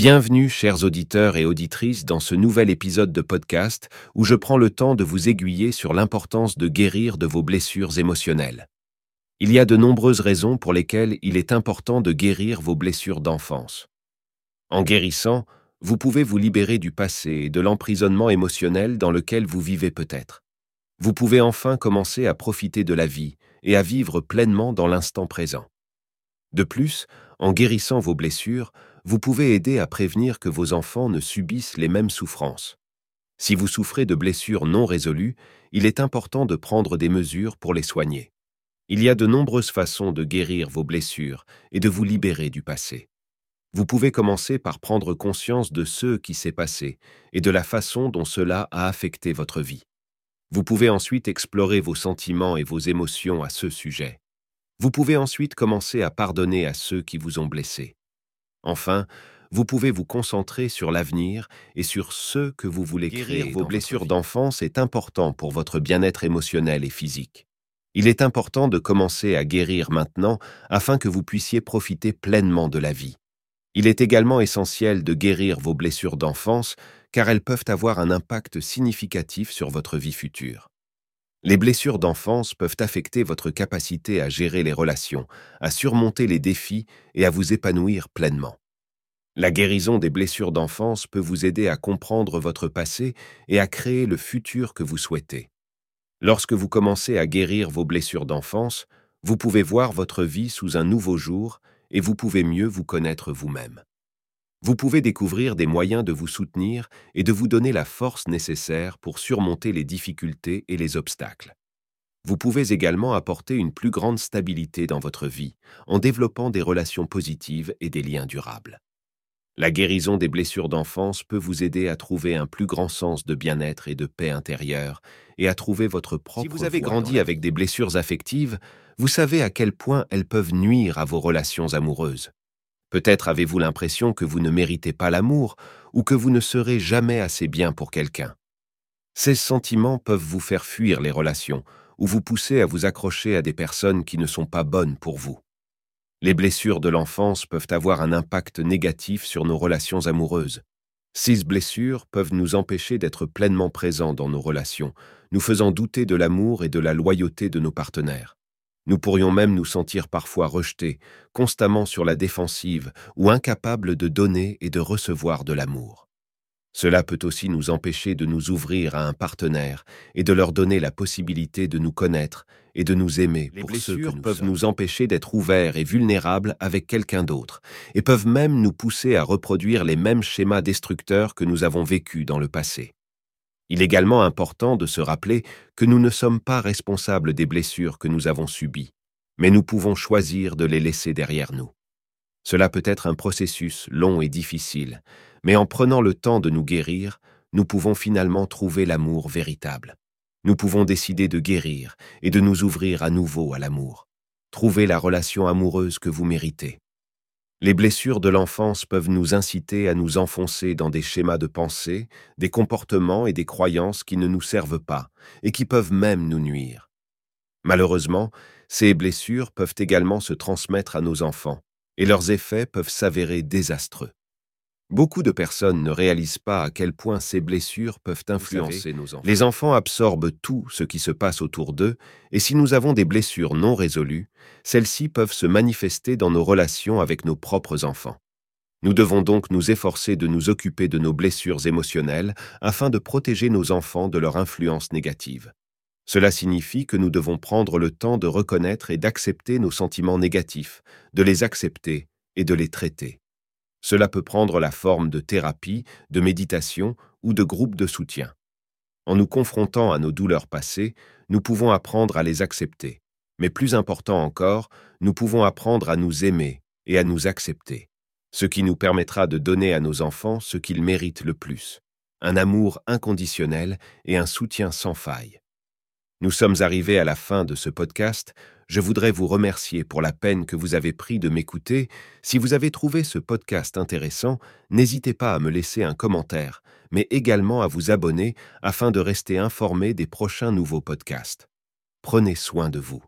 Bienvenue, chers auditeurs et auditrices, dans ce nouvel épisode de podcast où je prends le temps de vous aiguiller sur l'importance de guérir de vos blessures émotionnelles. Il y a de nombreuses raisons pour lesquelles il est important de guérir vos blessures d'enfance. En guérissant, vous pouvez vous libérer du passé et de l'emprisonnement émotionnel dans lequel vous vivez peut-être. Vous pouvez enfin commencer à profiter de la vie et à vivre pleinement dans l'instant présent. De plus, en guérissant vos blessures, vous pouvez aider à prévenir que vos enfants ne subissent les mêmes souffrances. Si vous souffrez de blessures non résolues, il est important de prendre des mesures pour les soigner. Il y a de nombreuses façons de guérir vos blessures et de vous libérer du passé. Vous pouvez commencer par prendre conscience de ce qui s'est passé et de la façon dont cela a affecté votre vie. Vous pouvez ensuite explorer vos sentiments et vos émotions à ce sujet. Vous pouvez ensuite commencer à pardonner à ceux qui vous ont blessé. Enfin, vous pouvez vous concentrer sur l'avenir et sur ce que vous voulez créer. Vos blessures d'enfance est important pour votre bien-être émotionnel et physique. Il est important de commencer à guérir maintenant afin que vous puissiez profiter pleinement de la vie. Il est également essentiel de guérir vos blessures d'enfance car elles peuvent avoir un impact significatif sur votre vie future. Les blessures d'enfance peuvent affecter votre capacité à gérer les relations, à surmonter les défis et à vous épanouir pleinement. La guérison des blessures d'enfance peut vous aider à comprendre votre passé et à créer le futur que vous souhaitez. Lorsque vous commencez à guérir vos blessures d'enfance, vous pouvez voir votre vie sous un nouveau jour et vous pouvez mieux vous connaître vous-même. Vous pouvez découvrir des moyens de vous soutenir et de vous donner la force nécessaire pour surmonter les difficultés et les obstacles. Vous pouvez également apporter une plus grande stabilité dans votre vie en développant des relations positives et des liens durables. La guérison des blessures d'enfance peut vous aider à trouver un plus grand sens de bien-être et de paix intérieure et à trouver votre propre Si vous avez grandi avec des blessures affectives, vous savez à quel point elles peuvent nuire à vos relations amoureuses. Peut-être avez-vous l'impression que vous ne méritez pas l'amour ou que vous ne serez jamais assez bien pour quelqu'un. Ces sentiments peuvent vous faire fuir les relations ou vous pousser à vous accrocher à des personnes qui ne sont pas bonnes pour vous. Les blessures de l'enfance peuvent avoir un impact négatif sur nos relations amoureuses. Ces blessures peuvent nous empêcher d'être pleinement présents dans nos relations, nous faisant douter de l'amour et de la loyauté de nos partenaires. Nous pourrions même nous sentir parfois rejetés, constamment sur la défensive ou incapables de donner et de recevoir de l'amour. Cela peut aussi nous empêcher de nous ouvrir à un partenaire et de leur donner la possibilité de nous connaître et de nous aimer. Les blessures peuvent nous empêcher d'être ouverts et vulnérables avec quelqu'un d'autre et peuvent même nous pousser à reproduire les mêmes schémas destructeurs que nous avons vécus dans le passé. Il est également important de se rappeler que nous ne sommes pas responsables des blessures que nous avons subies, mais nous pouvons choisir de les laisser derrière nous. Cela peut être un processus long et difficile, mais en prenant le temps de nous guérir, nous pouvons finalement trouver l'amour véritable. Nous pouvons décider de guérir et de nous ouvrir à nouveau à l'amour. Trouver la relation amoureuse que vous méritez. Les blessures de l'enfance peuvent nous inciter à nous enfoncer dans des schémas de pensée, des comportements et des croyances qui ne nous servent pas et qui peuvent même nous nuire. Malheureusement, ces blessures peuvent également se transmettre à nos enfants et leurs effets peuvent s'avérer désastreux. Beaucoup de personnes ne réalisent pas à quel point ces blessures peuvent influencer nos enfants. Les enfants absorbent tout ce qui se passe autour d'eux, et si nous avons des blessures non résolues, celles-ci peuvent se manifester dans nos relations avec nos propres enfants. Nous devons donc nous efforcer de nous occuper de nos blessures émotionnelles afin de protéger nos enfants de leur influence négative. Cela signifie que nous devons prendre le temps de reconnaître et d'accepter nos sentiments négatifs, de les accepter et de les traiter. Cela peut prendre la forme de thérapie, de méditation ou de groupes de soutien. En nous confrontant à nos douleurs passées, nous pouvons apprendre à les accepter. Mais plus important encore, nous pouvons apprendre à nous aimer et à nous accepter, ce qui nous permettra de donner à nos enfants ce qu'ils méritent le plus, un amour inconditionnel et un soutien sans faille. Nous sommes arrivés à la fin de ce podcast. Je voudrais vous remercier pour la peine que vous avez pris de m'écouter. Si vous avez trouvé ce podcast intéressant, n'hésitez pas à me laisser un commentaire, mais également à vous abonner afin de rester informé des prochains nouveaux podcasts. Prenez soin de vous.